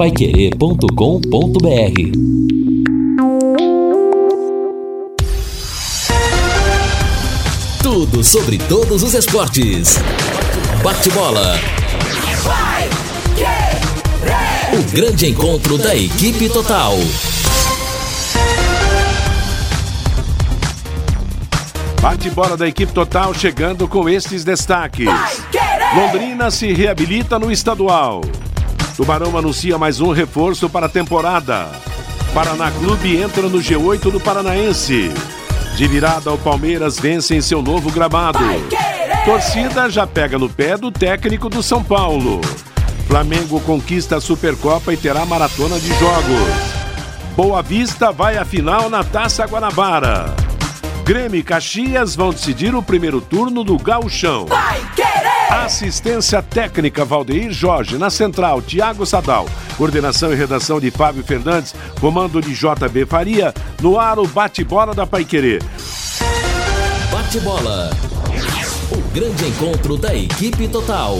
paiquerê.com.br Tudo sobre todos os esportes. Bate-bola. O grande encontro da equipe total. Bate-bola da equipe total chegando com estes destaques. Londrina se reabilita no estadual. Tubarão anuncia mais um reforço para a temporada. Paraná Clube entra no G8 do Paranaense. De virada, o Palmeiras vence em seu novo gramado. Torcida já pega no pé do técnico do São Paulo. Flamengo conquista a Supercopa e terá maratona de jogos. Boa Vista vai à final na Taça Guanabara. Grêmio e Caxias vão decidir o primeiro turno do Gauchão. Assistência técnica Valdeir Jorge, na central Tiago Sadal, coordenação e redação de Fábio Fernandes, comando de JB Faria, no ar o bate-bola da Paiquerê. Bate-bola. O grande encontro da equipe total.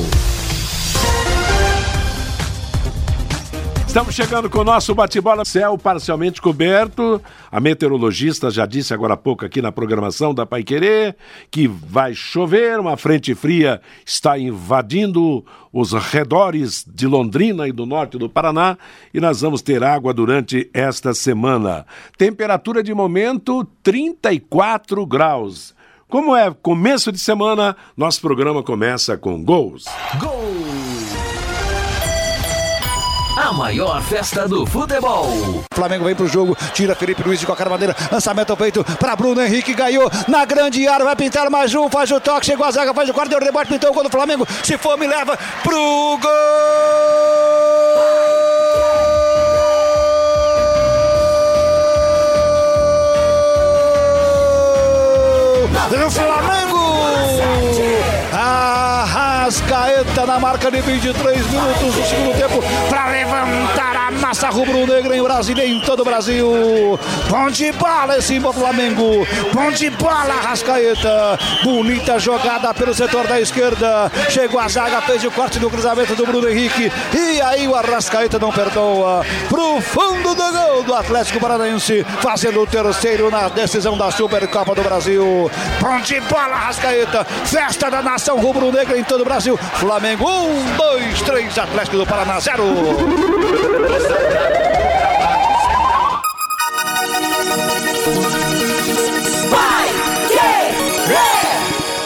Estamos chegando com o nosso bate-bola. Céu parcialmente coberto. A meteorologista já disse agora há pouco aqui na programação da Pai Querer que vai chover. Uma frente fria está invadindo os redores de Londrina e do norte do Paraná e nós vamos ter água durante esta semana. Temperatura de momento 34 graus. Como é começo de semana, nosso programa começa com gols. Gol! A maior festa do futebol. Flamengo vem pro jogo, tira Felipe Luiz de qualquer maneira, lançamento ao peito para Bruno Henrique, ganhou na grande área, vai pintar mais um, faz o toque, chegou a zaga, faz o quarto, deu o rebote, pintou o Flamengo, se for me leva pro gol! do Flamengo! Arrascaeta na marca de 23 minutos do segundo tempo para levantar a massa rubro-negra em Brasília em todo o Brasil. Bom de bola esse Flamengo. Bom de bola Arrascaeta. Bonita jogada pelo setor da esquerda. Chegou a zaga, fez o corte do cruzamento do Bruno Henrique. E aí o Arrascaeta não perdoa. Pro fundo do gol do Atlético Paranaense, fazendo o terceiro na decisão da Supercopa do Brasil. Bom de bola Arrascaeta. Festa da nação rubro-negra em todo o Brasil. Flamengo 1, 2, 3, Atlético do Paraná 0.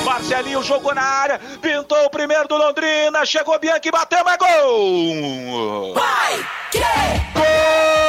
Marcelinho jogou na área, pintou o primeiro do Londrina, chegou Bianchi, bateu, mas gol! Vai, que... Gol,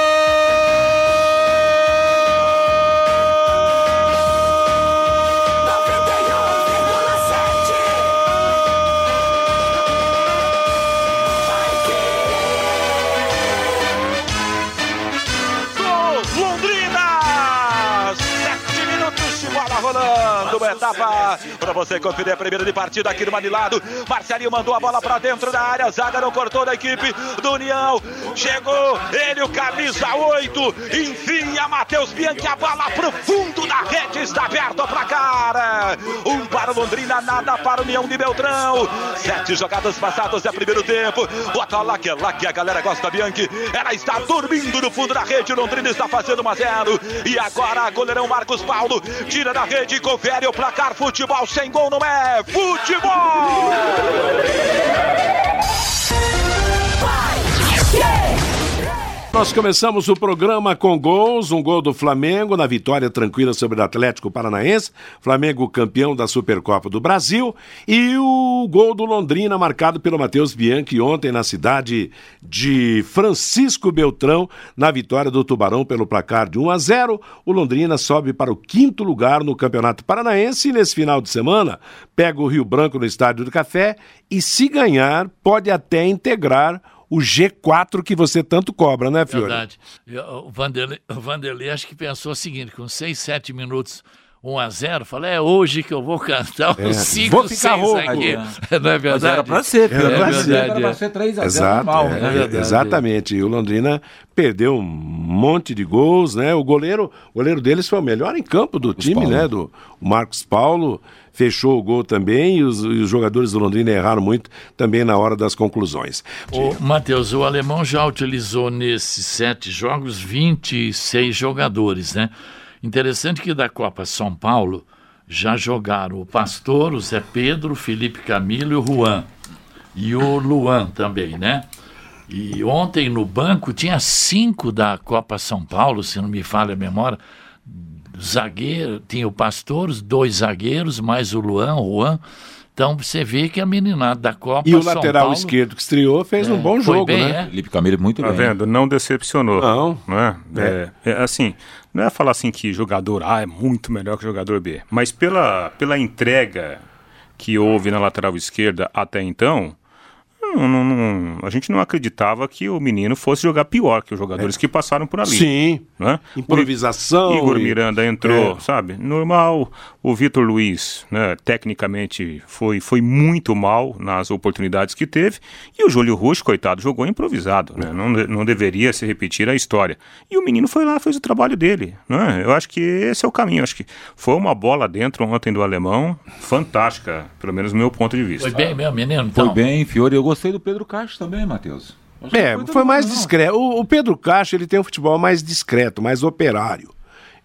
você conferir a primeira de partida aqui no Manilado. Marcelinho mandou a bola para dentro da área, zaga não cortou da equipe do União. Chegou ele, o camisa 8, enfim, a Matheus Bianchi, a bola pro fundo da rede, está aberto o placar. Um para o Londrina, nada para o União de Beltrão. Sete jogadas passadas é primeiro tempo. Bota lá que lá que a galera gosta, Bianchi. Ela está dormindo no fundo da rede, Londrina está fazendo 1 a 0. E agora, goleirão Marcos Paulo tira da rede, confere o placar. Futebol sem gol não é futebol! Nós começamos o programa com gols, um gol do Flamengo na vitória tranquila sobre o Atlético Paranaense, Flamengo campeão da Supercopa do Brasil, e o gol do Londrina marcado pelo Matheus Bianchi ontem na cidade de Francisco Beltrão, na vitória do Tubarão pelo placar de 1 a 0. O Londrina sobe para o quinto lugar no Campeonato Paranaense e nesse final de semana pega o Rio Branco no Estádio do Café e se ganhar pode até integrar o G4 que você tanto cobra, né, Fiore? Verdade. O Vanderlei, o Vanderlei acho que pensou o seguinte: com 6, 7 minutos, 1 a 0 falei, é hoje que eu vou cantar os 5, Vou ficar 6 rouco. aqui. É. Não é verdade? Mas era pra ser, Era é pra verdade. ser. Era pra ser 3 a 0 Exato, normal, é, né? é exatamente. E o Londrina perdeu um monte de gols, né? O goleiro, o goleiro deles foi o melhor em campo do time, Paulo. né? Do o Marcos Paulo fechou o gol também e os, e os jogadores do Londrina erraram muito também na hora das conclusões. O Matheus, o alemão já utilizou nesses sete jogos 26 jogadores, né? Interessante que da Copa São Paulo já jogaram o Pastor, o Zé Pedro, o Felipe Camilo e o Juan. E o Luan também, né? E ontem no banco tinha cinco da Copa São Paulo, se não me falha a memória. Zagueiro, tinha o Pastor, os dois zagueiros, mais o Luan, o Juan. Então você vê que a meninada da Copa E o São lateral Paulo, esquerdo que estreou fez um bom jogo, bem, né? é? Felipe Camilo muito Tá bem. vendo? Não decepcionou. Não. Não é? É, é assim, não é falar assim que jogador A é muito melhor que jogador B, mas pela, pela entrega que houve na lateral esquerda até então, não- não- não- a gente não acreditava que o menino fosse jogar pior que os jogadores que passaram por ali. Sim. não é? Improvisação. Igor e- Miranda entrou, É. sabe? Normal. O Vitor Luiz, né, tecnicamente foi, foi muito mal nas oportunidades que teve. E o Júlio Rush, coitado, jogou improvisado, né? Não, não deveria se repetir a história. E o menino foi lá, fez o trabalho dele, né? Eu acho que esse é o caminho. Eu acho que foi uma bola dentro ontem do alemão, fantástica, pelo menos do meu ponto de vista. Foi bem, meu menino? Então, Foi bem, Fiore. Eu gostei do Pedro Castro também, Matheus. É, não foi mais não. discreto. O, o Pedro Castro, ele tem um futebol mais discreto, mais operário.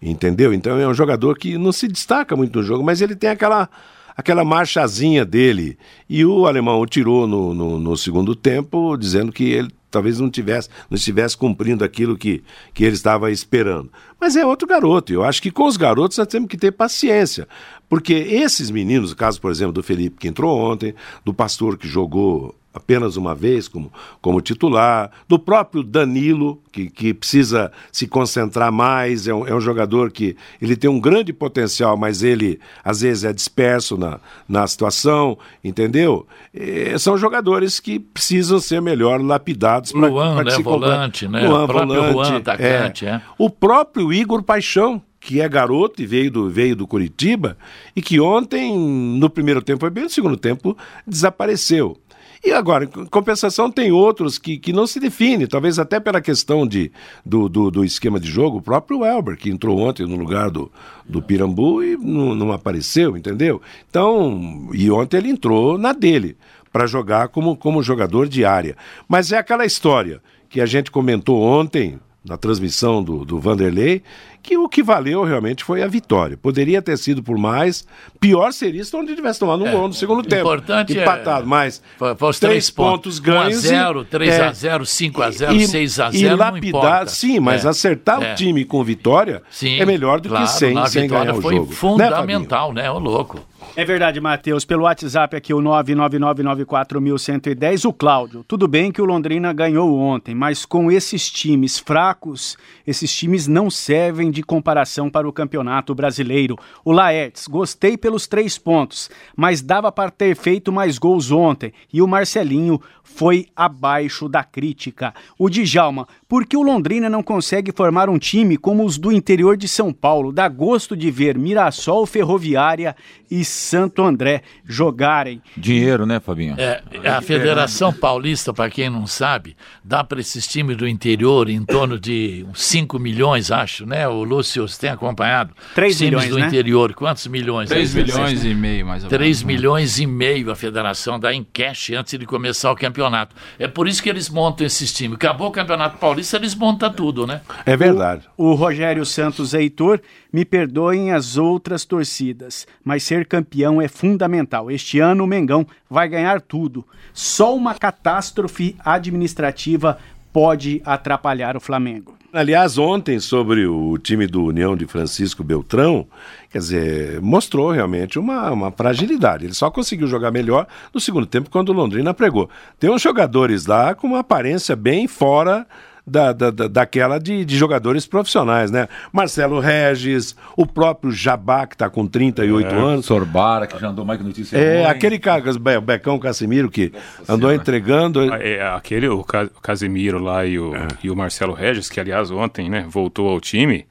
Entendeu? Então é um jogador que não se destaca muito no jogo, mas ele tem aquela, aquela marchazinha dele. E o alemão o tirou no, no, no segundo tempo, dizendo que ele talvez não tivesse, não estivesse cumprindo aquilo que, que ele estava esperando. Mas é outro garoto. Eu acho que com os garotos nós temos que ter paciência. Porque esses meninos, o caso, por exemplo, do Felipe que entrou ontem, do Pastor que jogou apenas uma vez como, como titular, do próprio Danilo, que, que precisa se concentrar mais, é um, é um jogador que ele tem um grande potencial, mas ele às vezes é disperso na, na situação, entendeu? Eh, são jogadores que precisam ser melhor lapidados para Luan, né, volante, né? O próprio Luan, atacante, é. O próprio Igor Paixão, que é garoto e veio do, veio do Curitiba, e que ontem, no primeiro tempo foi bem, no segundo tempo desapareceu. E agora, em compensação, tem outros que, que não se definem, talvez até pela questão de, do, do, do esquema de jogo, o próprio Elber, que entrou ontem no lugar do, do Pirambu e não, não apareceu, entendeu? Então, e ontem ele entrou na dele, para jogar como, como jogador de área. Mas é aquela história que a gente comentou ontem, na transmissão do, do Vanderlei, que o que valeu realmente foi a vitória. Poderia ter sido por mais, pior seria se onde tivesse tomado um gol no segundo tempo. importante é- Empatado, mas Foi, foi os três três pontos, ganhos. 1x0, e- 3x0, 5x0, e- 6x0, E não lapidar, sim, mas É, acertar é. o time com vitória Sim, é melhor do claro, que sem, sem ganhar o foi jogo. Né, fundamental, né, ô louco. É verdade, Matheus. Pelo WhatsApp aqui, o 999941110, o Cláudio. Tudo bem que o Londrina ganhou ontem, mas com esses times fracos, esses times não servem de comparação para o Campeonato Brasileiro. O Laertes, gostei pelos três pontos, mas dava para ter feito mais gols ontem. E o Marcelinho foi abaixo da crítica. O Djalma, por que o Londrina não consegue formar um time como os do interior de São Paulo? Dá gosto de ver Mirassol, Ferroviária e Santo André jogarem. Dinheiro, né, Fabinho? É, a Federação Paulista, para quem não sabe, dá para esses times do interior em torno de uns 5 milhões, acho, né? O Lúcio você tem acompanhado. Três Os times milhões, do né? interior, quantos milhões? 3 Aí, milhões e meio, mais ou menos. 3 milhões e meio a federação dá em cash antes de começar o campeonato. É por isso que eles montam esses times. Acabou o Campeonato Paulista, eles montam tudo, né? É verdade. O Rogério Santos Heitor, me perdoem as outras torcidas, mas ser campeão é fundamental. Este ano o Mengão vai ganhar tudo. Só uma catástrofe administrativa pode atrapalhar o Flamengo. Aliás, ontem, sobre o time do União de Francisco Beltrão, quer dizer, mostrou realmente uma, uma fragilidade. Ele só conseguiu jogar melhor no segundo tempo quando o Londrina pregou. Tem uns jogadores lá com uma aparência bem fora da, da, da- daquela de, de jogadores profissionais, né? Marcelo Regis, o próprio Jabá, que está com 38 anos. Sorbara, que já andou mais que notícia. É, ruim. aquele cara, Be- Becão Casimiro, que andou Senhora. entregando. É, aquele, o Ca- o Casemiro lá e o, e o Marcelo Regis, que aliás ontem né, voltou ao time.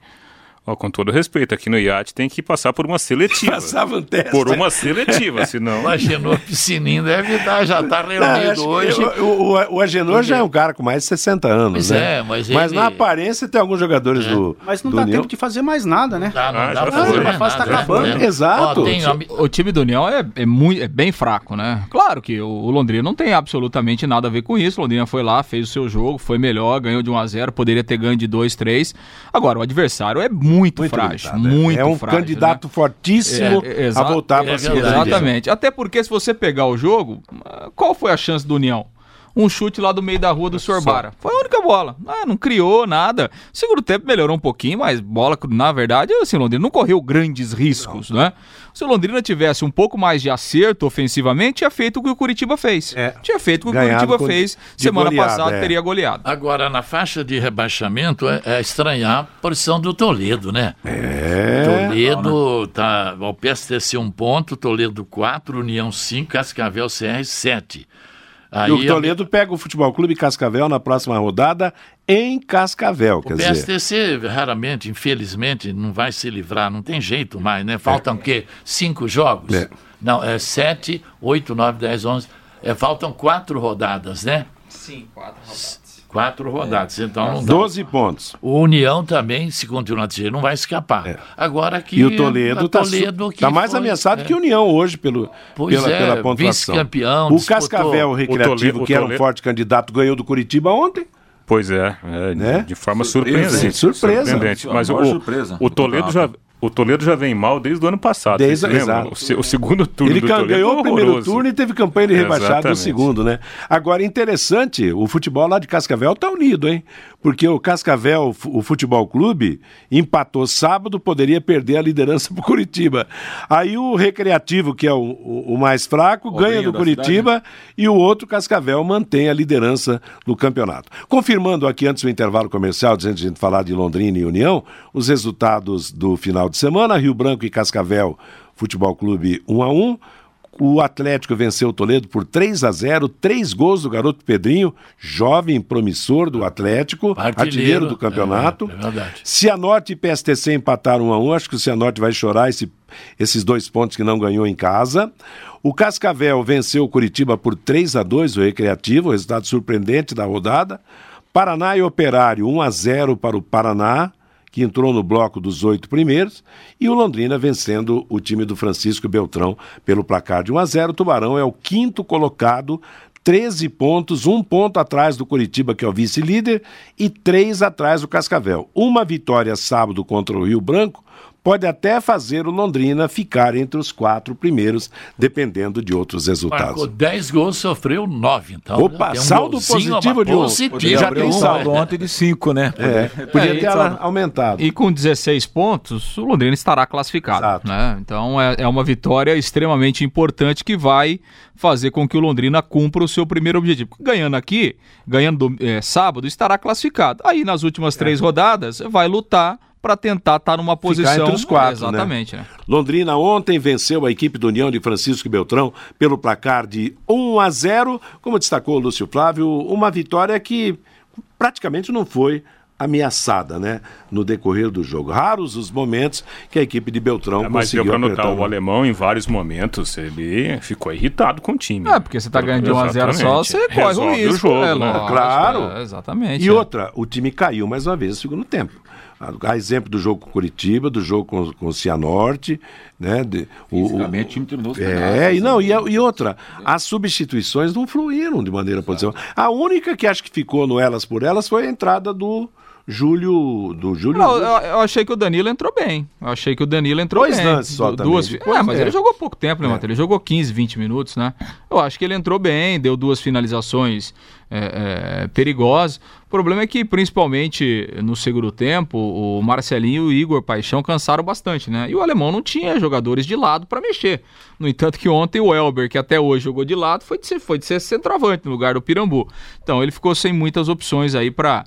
Ó, com todo respeito, aqui no iate tem que passar por uma seletiva. Passava um teste. Por uma seletiva, senão. O Agenor Piscininho deve estar, já está reunido hoje. O, o, o Agenor já é um cara com mais de 60 anos, Pois né? é, mas Mas ele- na aparência tem alguns jogadores do. Mas não do dá União. tempo de fazer mais nada, né? Tá, não Ah, dá foi. fazer A fase tá né? acabando. É. Exato. Ó, tem- O time do União é, é, muito, é bem fraco, né? Claro que o, o Londrina não tem absolutamente nada a ver com isso. O Londrina foi lá, fez o seu jogo, foi melhor, ganhou de 1 a 0 poderia ter ganho de 2, 3. Agora, o adversário é muito, Muito frágil, limitado, é. muito É um frágil. candidato né? fortíssimo É, é, a voltar para é a verdade. divisão. Exatamente. Até porque se você pegar o jogo, qual foi a chance do União? Um chute lá do meio da rua do Sorbara. Foi a única bola. Ah, não criou nada. Segundo tempo melhorou um pouquinho, mas bola, na verdade, assim, o Londrina não correu grandes riscos, né? Se o Londrina tivesse um pouco mais de acerto ofensivamente, tinha feito o que o Curitiba fez. É. Tinha feito o que o Curitiba com- fez semana goleada, passada, é. teria goleado. Agora, na faixa de rebaixamento, é, é estranhar a posição do Toledo, né? É. Toledo tá ao PSTC um ponto, Toledo 4, União 5, Cascavel CR 7. Aí E o Toledo pega o Futebol Clube Cascavel na próxima rodada em Cascavel, quer o dizer. PSTC raramente, infelizmente, não vai se livrar, não tem jeito mais, né? Faltam o quê? Cinco jogos? É. Não, é sete, oito, nove, dez, onze. É, faltam quatro rodadas, né? Sim, quatro Quatro rodadas, então não dá. 12 pontos. O União também, se continuar desse jeito, não vai escapar. Agora aqui. E o Toledo está Toledo que mais foi- ameaçado é. que o União hoje pelo, Pois pela, é, pela pontuação. vice-campeão, O disputou- Cascavel O Recreativo, Toledo- que era um forte candidato, ganhou do Curitiba ontem. Pois é, é, Né? de, de forma Surpresa, surpreendente. sim, surpresa. surpreendente. Mas o, surpresa o do Toledo já. O Toledo já vem mal desde o ano passado. Desde-. O, se- o segundo turno Ele do Toledo ganhou o primeiro horroroso. turno e teve campanha de rebaixado no segundo, né? Agora, interessante, o futebol lá de Cascavel tá unido, hein? Porque o Cascavel, o futebol clube, empatou sábado, poderia perder a liderança pro Curitiba. Aí o Recreativo, que é o, o- o mais fraco, ganha do Curitiba e o outro, Cascavel, mantém a liderança do campeonato. Confirmando aqui antes do intervalo comercial, antes de a gente falar de Londrina e União, os resultados do final de semana, Rio Branco e Cascavel, Futebol Clube 1 a 1 o Atlético venceu o Toledo por 3 a 0, três gols do garoto Pedrinho, jovem promissor do Atlético, Artilheiro, artilheiro do campeonato. é, é verdade. Cianorte e PSTC empataram 1 a 1, acho que o Cianorte vai chorar esse- esses dois pontos que não ganhou em casa. O Cascavel venceu o Curitiba por 3 a 2, o Recreativo, resultado surpreendente da rodada. Paraná e Operário 1 a 0 para o Paraná que entrou no bloco dos oito primeiros, e o Londrina vencendo o time do Francisco Beltrão pelo placar de 1 a 0. O Tubarão é o quinto colocado, 13 pontos, um ponto atrás do Curitiba, que é o vice-líder, e três atrás do Cascavel. Uma vitória sábado contra o Rio Branco pode até fazer o Londrina ficar entre os quatro primeiros, dependendo de outros resultados. Marcou 10 gols, sofreu 9. Então, Opa, um saldo positivo de um. positivo. Já tem um saldo. saldo ontem de 5, né? É, podia É, ter então- aumentado. E com 16 pontos, o Londrina estará classificado. Exato. Né? Então é, é uma vitória extremamente importante que vai fazer com que o Londrina cumpra o seu primeiro objetivo. Ganhando aqui, ganhando é, sábado, estará classificado. Aí nas últimas três rodadas, vai lutar para tentar estar numa posição. entre os quatro, né? Exatamente. né? Londrina ontem venceu a equipe do União de Francisco Beltrão pelo placar de 1 a 0, como destacou o Lúcio Flávio, uma vitória que praticamente não foi ameaçada, né, no decorrer do jogo. Raros os momentos que a equipe de Beltrão É, mas deu conseguiu pra notar, o alemão em vários momentos, ele ficou irritado com o time. É, porque você tá ganhando de 1 a 0 só, você corre o risco. jogo, é, né? lógico, Claro. é, exatamente. E é. outra, o time caiu mais uma vez no segundo tempo. A exemplo do jogo com Curitiba, do jogo com, com o Cianorte, né? De, o- o, time terminou É, e não, né? e, a- e outra, as substituições não fluíram de maneira positiva. A única que acho que ficou no elas por elas foi a entrada do Júlio, do Júlio. Não, eu, eu achei que o Danilo entrou bem. Eu achei que o Danilo entrou Dois bem. lances só Du- também, duas depois, É, mas é. ele jogou pouco tempo, né, É. Matheus? Ele jogou 15, 20 minutos, né? Eu acho que ele entrou bem, deu duas finalizações é, é, perigosas. O problema é que, principalmente no segundo tempo, o Marcelinho e o Igor Paixão cansaram bastante, né? E o alemão não tinha jogadores de lado para mexer. No entanto, que ontem o Elber, que até hoje jogou de lado, foi de ser, foi de ser centroavante no lugar do Pirambu. Então ele ficou sem muitas opções aí para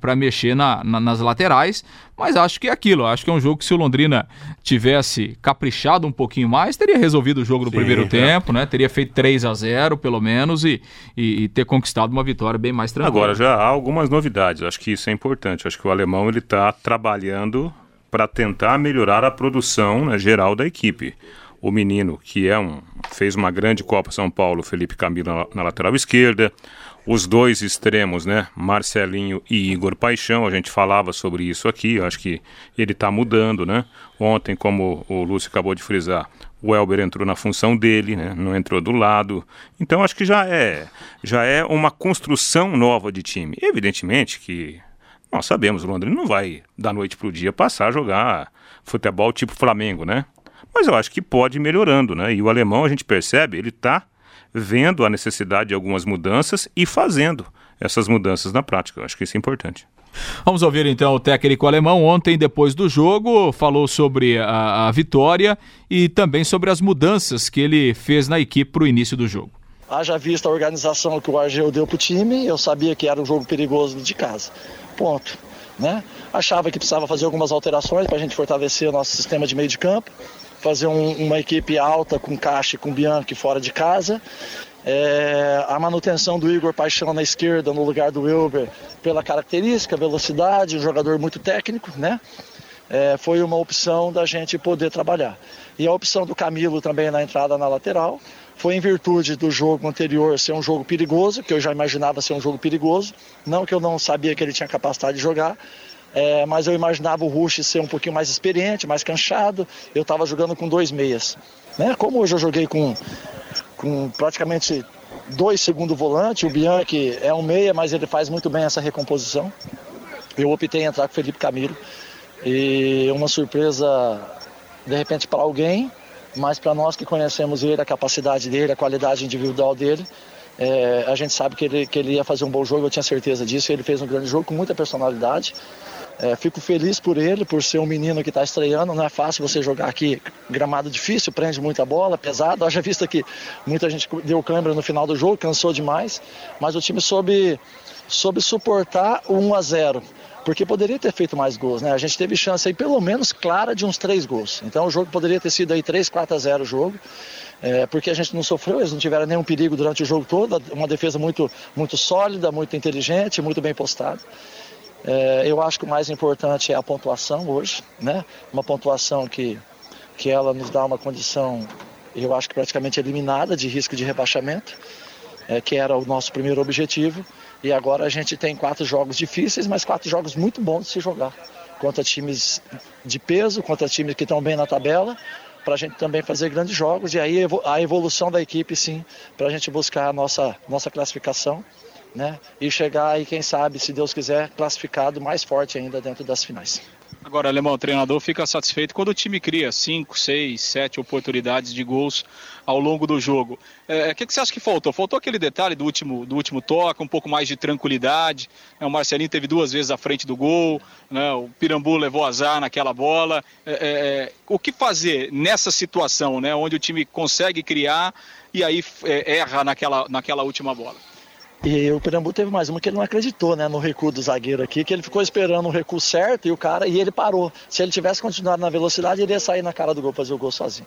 para mexer na, na- nas laterais, mas acho que é aquilo. Acho que é um jogo que se o Londrina tivesse caprichado um pouquinho mais, teria resolvido o jogo no Sim, primeiro é. tempo, né? Teria feito 3 a 0 pelo menos e, e, e ter conquistado uma vitória bem mais tranquila. Agora já há algumas novidades, acho que isso é importante. Acho que o alemão ele está trabalhando para tentar melhorar a produção né, geral da equipe. O menino, que é um, fez uma grande Copa São Paulo, Felipe Camilo na, na lateral esquerda, os dois extremos, né? Marcelinho e Igor Paixão, a gente falava sobre isso aqui, acho que ele está mudando, né? Ontem, como o Lúcio acabou de frisar, o Elber entrou na função dele, né? Não entrou do lado. Então acho que já é, já é uma construção nova de time. Evidentemente que nós sabemos, o Londrina não vai da noite para o dia passar a jogar futebol tipo Flamengo, né? Mas eu acho que pode ir melhorando, né? E o alemão a gente percebe, ele está vendo a necessidade de algumas mudanças e fazendo essas mudanças na prática. Eu acho que isso é importante. Vamos ouvir então o técnico alemão. Ontem, depois do jogo, falou sobre a, a vitória e também sobre as mudanças que ele fez na equipe para o início do jogo. Haja vista a organização que o Argel deu para o time, eu sabia que era um jogo perigoso de casa. Ponto. Né? Achava que precisava fazer algumas alterações para a gente fortalecer o nosso sistema de meio de campo fazer um, uma equipe alta com Caixa e com Bianchi fora de casa. É, a manutenção do Igor Paixão na esquerda no lugar do Wilber pela característica, velocidade, um jogador muito técnico, né? É, foi uma opção da gente poder trabalhar. E a opção do Camilo também na entrada na lateral foi em virtude do jogo anterior ser um jogo perigoso, que eu já imaginava ser um jogo perigoso, não que eu não sabia que ele tinha capacidade de jogar, é, mas eu imaginava o Rush ser um pouquinho mais experiente, mais canchado. Eu estava jogando com dois meias. Né? Como hoje eu joguei com, com praticamente dois segundo volante, o Bianchi é um meia, mas ele faz muito bem essa recomposição. Eu optei em entrar com o Felipe Camilo. E uma surpresa, de repente, para alguém, mas para nós que conhecemos ele, a capacidade dele, a qualidade individual dele, é, a gente sabe que ele, que ele ia fazer um bom jogo, eu tinha certeza disso. Ele fez um grande jogo com muita personalidade. É, fico feliz por ele, por ser um menino que está estreando. Não é fácil você jogar aqui, gramado difícil, prende muita bola, pesado. Haja vista que muita gente deu câmera no final do jogo, cansou demais. Mas o time soube, soube suportar o 1 a 0 porque poderia ter feito mais gols, né? A gente teve chance aí, pelo menos clara, de uns três gols. Então o jogo poderia ter sido aí 3, 4 a 0 o jogo. É, porque a gente não sofreu, eles não tiveram nenhum perigo durante o jogo todo, uma defesa muito, muito sólida, muito inteligente, muito bem postada. É, eu acho que o mais importante é a pontuação hoje, né? Uma pontuação que, que ela nos dá uma condição, eu acho que praticamente eliminada de risco de rebaixamento, é, que era o nosso primeiro objetivo. E agora a gente tem quatro jogos difíceis, mas quatro jogos muito bons de se jogar. Contra times de peso, contra times que estão bem na tabela, para a gente também fazer grandes jogos. E aí a evolução da equipe, sim, para a gente buscar a nossa, nossa classificação né? E chegar aí, quem sabe, se Deus quiser, classificado mais forte ainda dentro das finais. Agora, Alemão, o treinador fica satisfeito quando o time cria 5, 6, 7 oportunidades de gols ao longo do jogo. O é, que, que, você acha que faltou? Faltou aquele detalhe do último, do último toque, um pouco mais de tranquilidade. Né? O Marcelinho teve duas vezes à frente do gol, né? o Pirambu levou azar naquela bola. É, é, é o que fazer nessa situação, né? onde o time consegue criar e aí é, erra naquela, naquela última bola? E o Pirambu teve mais uma que ele não acreditou, né, no recuo do zagueiro aqui, que ele ficou esperando o recuo certo e o cara e ele parou. Se ele tivesse continuado na velocidade, ele ia sair na cara do gol fazer o gol sozinho.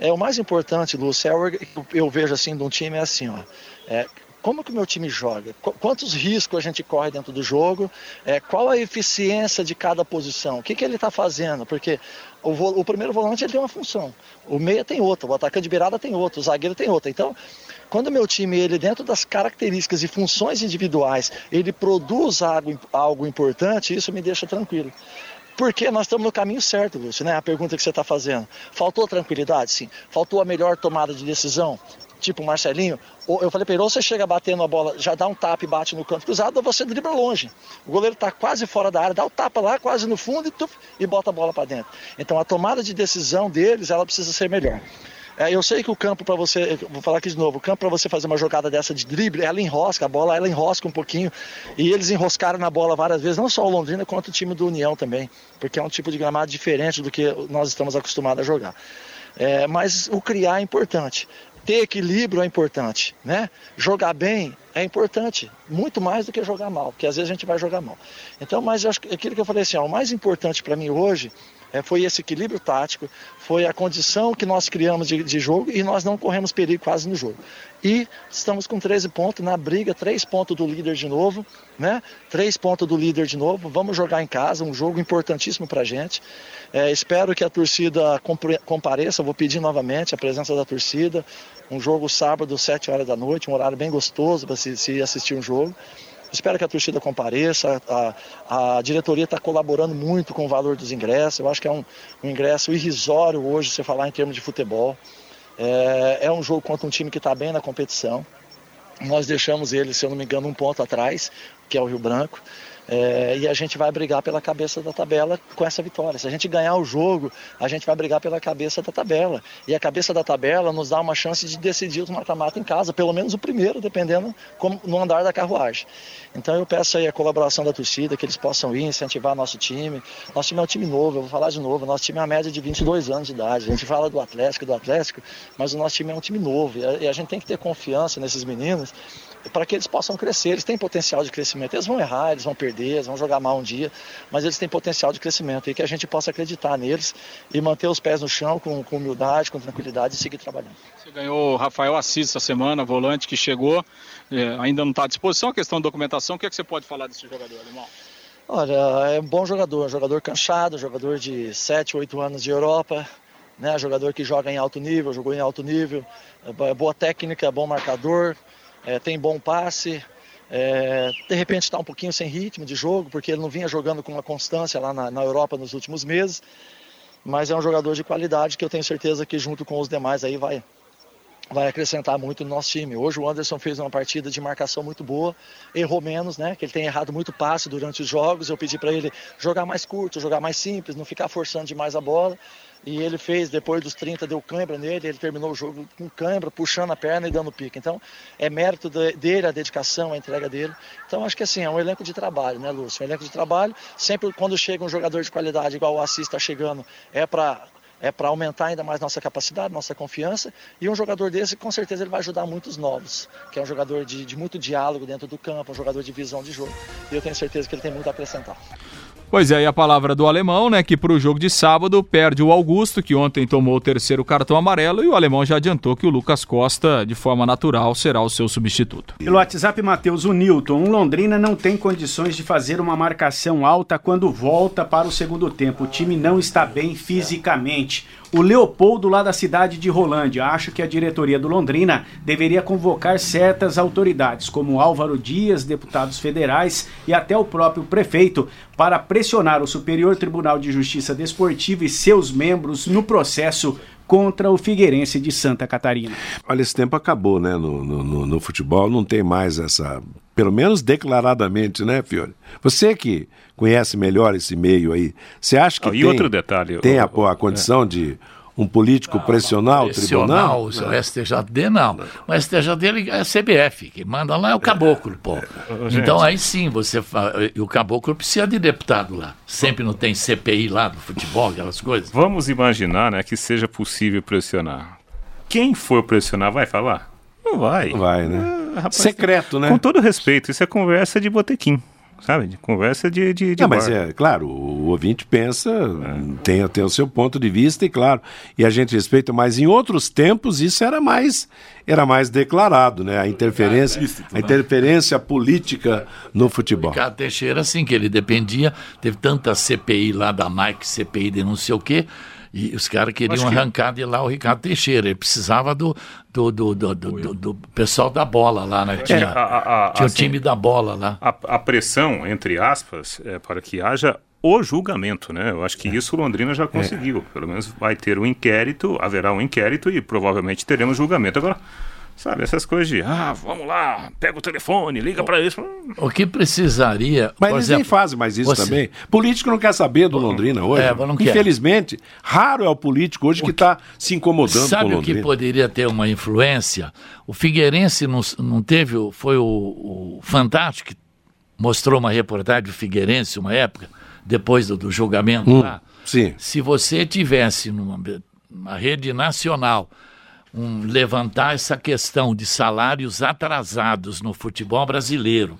É o mais importante, Lúcio, é, eu vejo assim de um time é assim, ó. É, como que o meu time joga? Quantos riscos a gente corre dentro do jogo? É, qual a eficiência de cada posição? O que, que ele está fazendo? Porque o, o, primeiro volante ele tem uma função, o meia tem outra, o atacante de virada tem outra, o zagueiro tem outra. Então, quando o meu time, ele dentro das características e funções individuais, ele produz algo, algo importante, isso me deixa tranquilo. Porque nós estamos no caminho certo, Lúcio, né? A pergunta que você está fazendo. Faltou tranquilidade? Sim. Faltou a melhor tomada de decisão? Tipo Marcelinho? Eu falei para ele, ou você chega batendo a bola, já dá um tapa e bate no canto cruzado, ou você dribla longe. O goleiro está quase fora da área, dá o tapa lá, quase no fundo e, e bota a bola para dentro. Então a tomada de decisão deles, ela precisa ser melhor. É, eu sei que o campo para você, vou falar aqui de novo, o campo para você fazer uma jogada dessa de drible, ela enrosca, a bola ela enrosca um pouquinho. E eles enroscaram na bola várias vezes, não só o Londrina, quanto o time do União também, porque é um tipo de gramado diferente do que nós estamos acostumados a jogar. É, mas o criar é importante. Ter equilíbrio é importante, né? Jogar bem é importante, muito mais do que jogar mal, porque às vezes a gente vai jogar mal. Então, mas acho que aquilo que eu falei assim, ó, o mais importante para mim hoje é, foi esse equilíbrio tático, foi a condição que nós criamos de, de, jogo e nós não corremos perigo quase no jogo. E estamos com 13 pontos na briga, 3 pontos do líder de novo, né? 3 pontos do líder de novo. Vamos jogar em casa, um jogo importantíssimo para a gente. É, espero que a torcida compareça, vou pedir novamente a presença da torcida. Um jogo sábado, 7 horas da noite, um horário bem gostoso para se, se assistir um jogo. Espero que a torcida compareça. A, a diretoria está colaborando muito com o valor dos ingressos. Eu acho que é um, um ingresso irrisório hoje, você falar em termos de futebol. É, é um jogo contra um time que está bem na competição. Nós deixamos ele, se eu não me engano, um ponto atrás, que é o Rio Branco. É, e a gente vai brigar pela cabeça da tabela com essa vitória. Se a gente ganhar o jogo, a gente vai brigar pela cabeça da tabela. E a cabeça da tabela nos dá uma chance de decidir o mata-mata em casa, pelo menos o primeiro, dependendo como, no andar da carruagem. Então eu peço aí a colaboração da torcida, que eles possam ir, incentivar nosso time. Nosso time é um time novo, eu vou falar de novo, nosso time é uma média de 22 anos de idade. A gente fala do Atlético, do Atlético, mas o nosso time é um time novo. E a gente tem que ter confiança nesses meninos para que eles possam crescer. Eles têm potencial de crescimento. Eles vão errar, eles vão perder, eles vão jogar mal um dia, mas eles têm potencial de crescimento e que a gente possa acreditar neles e manter os pés no chão com, com humildade, com tranquilidade e seguir trabalhando. Você ganhou o Rafael Assis essa semana, volante que chegou, é, ainda não está à disposição. A questão da documentação, o que, é que você pode falar desse jogador, alemão? Olha, é um bom jogador, um jogador canchado, jogador de 7, 8 anos de Europa, né? jogador que joga em alto nível, jogou em alto nível, é boa técnica, bom marcador, é, tem bom passe, é, de repente está um pouquinho sem ritmo de jogo, porque ele não vinha jogando com uma constância lá na, na, Europa nos últimos meses, mas é um jogador de qualidade que eu tenho certeza que junto com os demais aí vai, vai acrescentar muito no nosso time. Hoje o Anderson fez uma partida de marcação muito boa, errou menos, né? Que ele tem errado muito passe durante os jogos. Eu pedi para ele jogar mais curto, jogar mais simples, não ficar forçando demais a bola. E ele fez, depois dos 30, deu cãibra nele, ele terminou o jogo com cãibra, puxando a perna e dando pique. Então, é mérito dele, a dedicação, a entrega dele. Então, acho que assim, é um elenco de trabalho, né, Lúcio? Um elenco de trabalho. Sempre quando chega um jogador de qualidade, igual o Assis está chegando, é para é para aumentar ainda mais nossa capacidade, nossa confiança. E um jogador desse, com certeza, ele vai ajudar muitos novos, que é um jogador de, de muito diálogo dentro do campo, um jogador de visão de jogo. E eu tenho certeza que ele tem muito a acrescentar. Pois é, e a palavra do alemão, né, que para o jogo de sábado perde o Augusto, que ontem tomou o terceiro cartão amarelo, e o alemão já adiantou que o Lucas Costa, de forma natural, será o seu substituto. Pelo WhatsApp, Matheus, o Newton, o Londrina não tem condições de fazer uma marcação alta quando volta para o segundo tempo. O time não está bem fisicamente. O Leopoldo, lá da cidade de Rolândia, acha que a diretoria do Londrina deveria convocar certas autoridades, como Álvaro Dias, deputados federais e até o próprio prefeito, para pressionar o Superior Tribunal de Justiça Desportiva e seus membros no processo contra o Figueirense de Santa Catarina. Olha, esse tempo acabou, né? No, no, no, futebol não tem mais essa. Pelo menos declaradamente, né, Fiore? Você que conhece melhor esse meio aí, você acha que. Oh, e tem, outro detalhe. Tem a, a condição é. de um político pressionar o tribunal? O STJD não. O STJD é a CBF, que manda lá é o caboclo, pô. Então aí sim, você e o caboclo precisa de deputado lá. Sempre não tem CPI lá do futebol, aquelas coisas. Vamos imaginar, né, que seja possível pressionar. Quem for pressionar vai falar? Não vai. Não vai, né? É, rapaz, Secreto, né? Com todo respeito, isso é conversa de botequim sabe? De conversa de, de, de Não, mas é, claro, o ouvinte pensa, é. tem, tem o seu ponto de vista, e claro, e a gente respeita, mas em outros tempos isso era mais era mais declarado, né? A interferência, a né? interferência política no futebol. Ricardo Teixeira, assim, que ele dependia, teve tanta CPI lá da Mike, CPI de não sei o quê, e os caras queriam que... arrancar de lá o Ricardo Teixeira. Ele precisava do, do, do, do, do, do pessoal da bola lá, né? Tinha, é, a, a, a, tinha assim, o time da bola lá. A, pressão, entre aspas, é para que haja o julgamento, né? Eu acho que é. isso Londrina já conseguiu. É. Pelo menos vai ter um inquérito, haverá um inquérito e provavelmente teremos julgamento. Agora, Sabe, essas coisas de, ah, vamos lá, pega o telefone, liga para isso. O que precisaria. Mas eles exemplo, nem fazem mais isso você... também. Político não quer saber do Londrina hoje. É, Infelizmente, raro é o político hoje que está se incomodando sabe com Londrina. Sabe o que poderia ter uma influência? O Figueirense não, não teve, foi o, o Fantástico que mostrou uma reportagem do Figueirense uma época, depois do, do julgamento hum, lá. Sim. Se você tivesse numa uma rede nacional um, levantar essa questão de salários atrasados no futebol brasileiro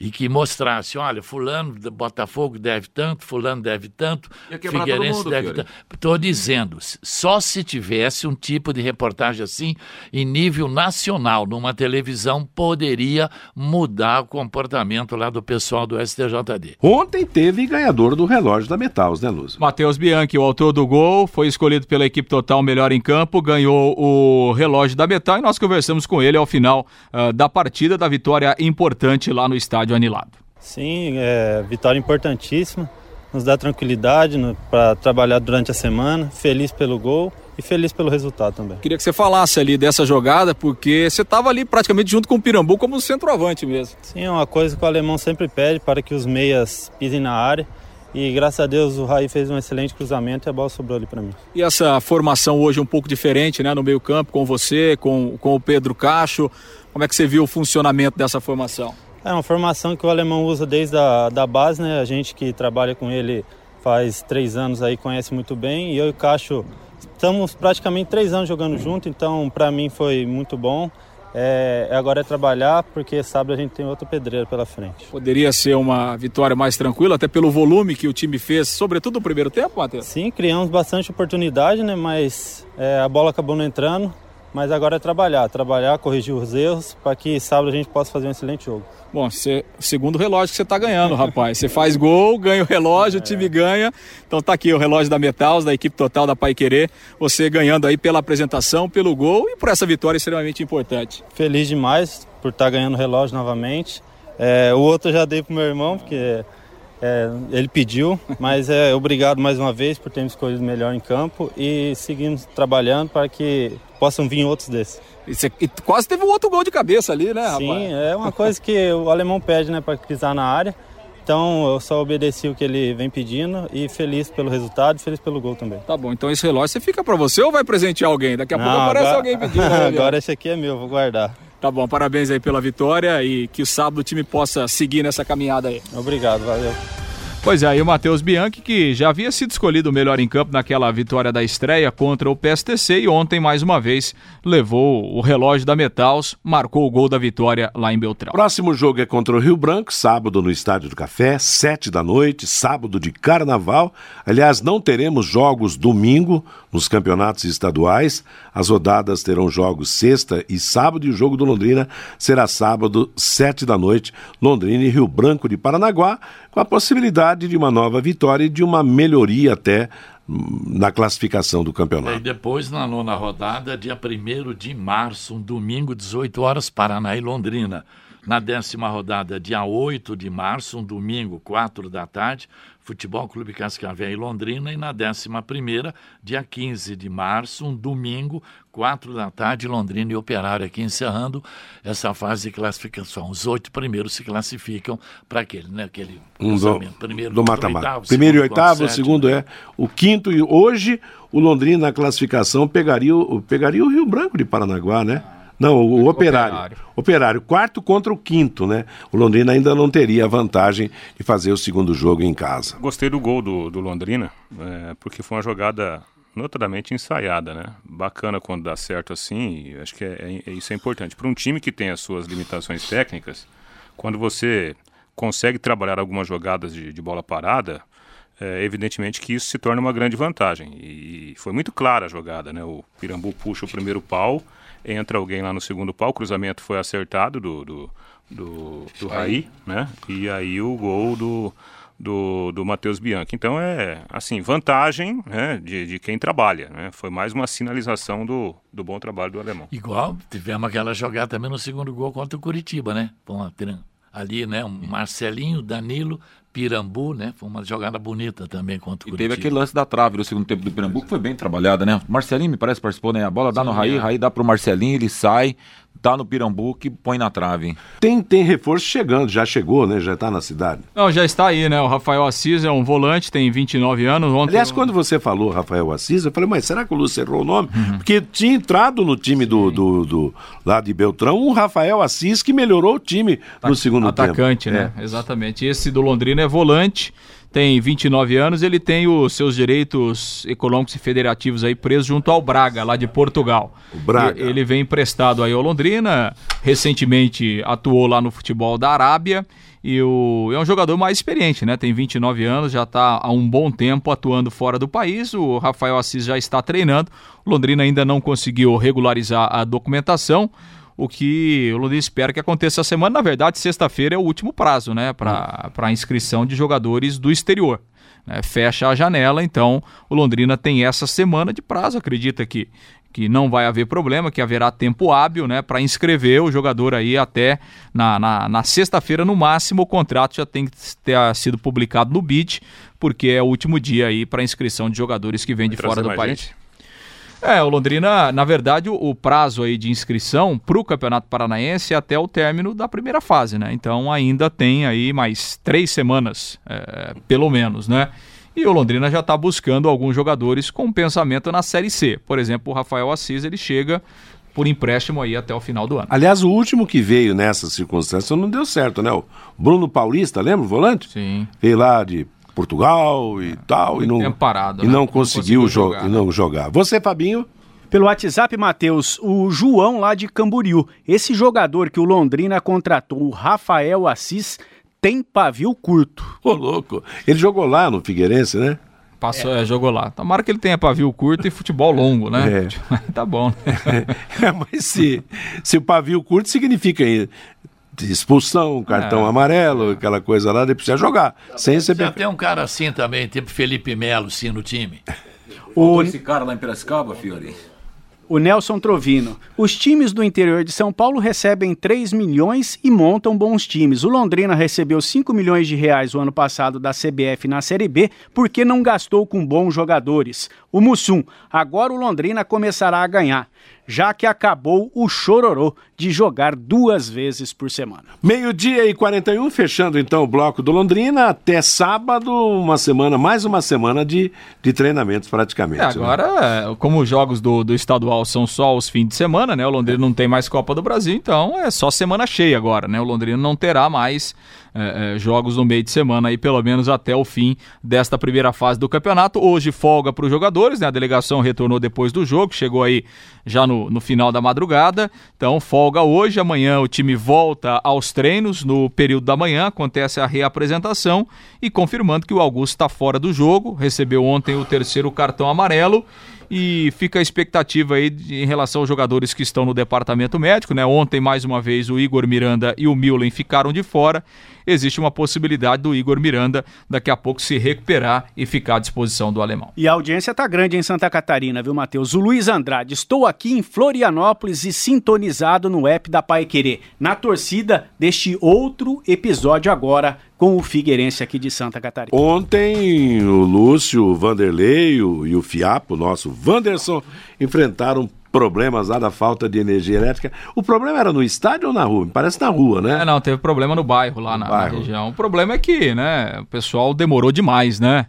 e que mostrasse, olha, fulano do Botafogo deve tanto, fulano deve tanto, Figueirense mundo, deve tanto. Estou dizendo, só se tivesse um tipo de reportagem assim em nível nacional, numa televisão, poderia mudar o comportamento lá do pessoal do STJD. Ontem teve ganhador do relógio da Metals, né, Luz? Matheus Bianchi, o autor do gol, foi escolhido pela equipe total melhor em campo, ganhou o relógio da Metal e nós conversamos com ele ao final uh, da partida da vitória importante lá no estádio estádio anilado. Sim, é vitória importantíssima, nos dá tranquilidade para trabalhar durante a semana, feliz pelo gol e feliz pelo resultado também. Queria que você falasse ali dessa jogada, porque você estava ali praticamente junto com o Pirambu como centroavante mesmo. Sim, é uma coisa que o alemão sempre pede para que os meias pisem na área. E graças a Deus o Raí fez um excelente cruzamento e a bola sobrou ali para mim. E essa formação hoje um pouco diferente, né, no meio-campo, com você, com, com o Pedro Cacho. Como é que você viu o funcionamento dessa formação? É uma formação que o alemão usa desde a da base, né? A gente que trabalha com ele faz três anos aí conhece muito bem. E eu e o Cacho estamos praticamente três anos jogando junto, então para mim foi muito bom. É, agora é trabalhar, porque sábado a gente tem outro pedreiro pela frente. Poderia ser uma vitória mais tranquila, até pelo volume que o time fez, sobretudo no primeiro tempo, Matheus? Sim, criamos bastante oportunidade, né? Mas é, a bola acabou não entrando. Mas agora é trabalhar, trabalhar, corrigir os erros, para que sábado a gente possa fazer um excelente jogo. Bom, você, segundo relógio que você está ganhando, rapaz. Você faz gol, ganha o relógio, é. o time ganha. Então tá aqui o relógio da Metals, da equipe total da Pai Querer. Você ganhando aí pela apresentação, pelo gol e por essa vitória extremamente importante. Feliz demais por estar tá ganhando o relógio novamente. É, o outro eu já dei pro meu irmão, porque é, ele pediu, mas é obrigado mais uma vez por termos escolhido melhor em campo e seguimos trabalhando para que possam vir outros desses. E, você, e quase teve um outro gol de cabeça ali, né, Sim, rapaz? Sim, é uma coisa que o alemão pede, né, para pisar na área. Então eu só obedeci o que ele vem pedindo e feliz pelo resultado e feliz pelo gol também. Tá bom, então esse relógio você fica para você ou vai presentear alguém? Daqui a Não, pouco aparece agora... alguém pedindo. Né, agora esse aqui é meu, vou guardar. Tá bom, parabéns aí pela vitória e que o sábado o time possa seguir nessa caminhada aí. Obrigado, valeu. Pois é, e o Matheus Bianchi, que já havia sido escolhido o melhor em campo naquela vitória da estreia contra o PSTC e ontem, mais uma vez, levou o relógio da Metals, marcou o gol da vitória lá em Beltrão. Próximo jogo é contra o Rio Branco, sábado no Estádio do Café, sete da noite, sábado de carnaval. Aliás, não teremos jogos domingo nos campeonatos estaduais. As rodadas terão jogos sexta e sábado e o jogo do Londrina será sábado, sete da noite, Londrina e Rio Branco de Paranaguá com a possibilidade de uma nova vitória e de uma melhoria até hum, na classificação do campeonato. E depois, na nona rodada, dia 1 de março, um domingo, 18 horas, Paraná e Londrina. Na décima rodada, dia 8 de março, um domingo, 4 da tarde, Futebol Clube Cascavel e Londrina. E na 11, dia 15 de março, um domingo, 4 da tarde, Londrina e Operário aqui encerrando essa fase de classificação. Os oito primeiros se classificam para aquele, né? Aquele um do, primeiro do mata-mata. Primeiro e oitavo, o segundo é o quinto e hoje o Londrina na classificação pegaria o, pegaria o Rio Branco de Paranaguá, né? Não, o, o operário. operário. Operário, quarto contra o quinto, né? O Londrina ainda não teria a vantagem de fazer o segundo jogo em casa. Gostei do gol do, do Londrina, é, porque foi uma jogada notadamente ensaiada, né? Bacana quando dá certo assim, acho que é, é, isso é importante. Para um time que tem as suas limitações técnicas, quando você consegue trabalhar algumas jogadas de, de bola parada, é, evidentemente que isso se torna uma grande vantagem. E, e foi muito clara a jogada, né? O Pirambu puxa o primeiro pau, entra alguém lá no segundo pau, o cruzamento foi acertado do, do, do, do Raí, né? E aí o gol do, do, do Matheus Bianchi. Então é, assim, vantagem né, de, de quem trabalha, né? Foi mais uma sinalização do, do bom trabalho do alemão. Igual, tivemos aquela jogada também no segundo gol contra o Curitiba, né? Ali, né? Um Marcelinho, Danilo, Pirambu, né? Foi uma jogada bonita também contra o e teve aquele lance da trave no segundo tempo do Pirambu, que foi bem trabalhada, né? Marcelinho, me parece, participou, né? A bola dá Sim, no Raí, é. Raí dá pro Marcelinho, ele sai, tá no Pirambu que põe na trave. Tem, tem reforço chegando, já chegou, né? Já tá na cidade. Não, já está aí, né? O Rafael Assis é um volante, tem 29 anos. Ontem... Aliás, quando você falou Rafael Assis, eu falei, mas será que o Lúcio errou o nome? Uhum. Porque tinha entrado no time do, do, do, lá de Beltrão um Rafael Assis que melhorou o time no segundo Atacante, tempo. Atacante, né? É. Exatamente. Esse do Londrina é volante, tem 29 anos, ele tem os seus direitos econômicos e federativos aí presos junto ao Braga, lá de Portugal. O Braga. E- Ele vem emprestado aí ao Londrina, recentemente atuou lá no futebol da Arábia e o, é um jogador mais experiente, né? Tem 29 anos, já está há um bom tempo atuando fora do país. O Rafael Assis já está treinando. O Londrina ainda não conseguiu regularizar a documentação. O que o Londrina espera que aconteça essa semana. Na verdade, sexta-feira é o último prazo, né? Para a inscrição de jogadores do exterior. né? Fecha a janela, então o Londrina tem essa semana de prazo. Acredita que, que não vai haver problema, que haverá tempo hábil né, para inscrever o jogador aí até na, na, na sexta-feira, no máximo. O contrato já tem que ter sido publicado no BID, porque é o último dia aí para inscrição de jogadores que vêm de fora do país. gente? É, o Londrina, na verdade, o, o prazo aí de inscrição para o Campeonato Paranaense é até o término da primeira fase, né? Então ainda tem aí mais três semanas, é, pelo menos, né? E o Londrina já está buscando alguns jogadores com pensamento na Série C. Por exemplo, o Rafael Assis, ele chega por empréstimo aí até o final do ano. Aliás, o último que veio nessa circunstância não deu certo, né? O Bruno Paulista, lembra o volante? Sim. Veio lá de Portugal e tal. E não, tempo parado, e né? não Não conseguiu, conseguiu jo- jogar, e não jogar. Você, Fabinho? Pelo WhatsApp, Matheus, o João lá de Camboriú. Esse jogador que o Londrina contratou, o Rafael Assis, tem pavio curto. Ô, louco. Ele jogou lá no Figueirense, né? Passou, é, jogou lá. Tomara que ele tenha pavio curto e futebol longo, né? tá bom. né? É, mas se, se o pavio curto significa aí expulsão, cartão É. amarelo, aquela coisa lá, ele precisa jogar. Sem ser Já tem um cara assim também, tipo Felipe Melo, sim, no time. O... esse cara lá em Piracicaba, Fiori? O Nelson Trovino. Os times do interior de São Paulo recebem 3 milhões e montam bons times. O Londrina recebeu 5 milhões de reais o ano passado da CBF na Série B porque não gastou com bons jogadores. O Mussum. Agora o Londrina começará a ganhar, já que acabou o chororô de jogar duas vezes por semana. Meio-dia e 41, fechando então o bloco do Londrina. Até sábado, uma semana, mais uma semana de, de treinamentos praticamente. É, né? agora, é, como os jogos do, do estadual são só os fins de semana, né? O Londrina não tem mais Copa do Brasil, então é só semana cheia agora, né? O Londrina não terá mais é, é, jogos no meio de semana aí, pelo menos até o fim desta primeira fase do campeonato. Hoje folga para os jogadores, né? A delegação retornou depois do jogo, chegou aí já no, no final da madrugada. Então, folga hoje. Amanhã o time volta aos treinos. No período da manhã acontece a reapresentação e confirmando que o Augusto está fora do jogo. Recebeu ontem o terceiro cartão amarelo. E fica a expectativa aí de- em relação aos jogadores que estão no departamento médico, né? Ontem, mais uma vez, o Igor Miranda e o Milen ficaram de fora. Existe uma possibilidade do Igor Miranda daqui a pouco se recuperar e ficar à disposição do alemão. E a audiência tá grande em Santa Catarina, viu, Matheus? O Luiz Andrade, estou aqui em Florianópolis e sintonizado no app da Pai Querer, na torcida deste outro episódio agora com o Figueirense aqui de Santa Catarina. Ontem o Lúcio, o Vanderlei o- e o Fiapo, nosso Wanderson, enfrentaram problemas lá da falta de energia elétrica. O problema era no estádio ou na rua? Me parece na rua, né? É, não, teve problema no bairro lá na, na bairro. região. O problema é que, né, o pessoal demorou demais, né?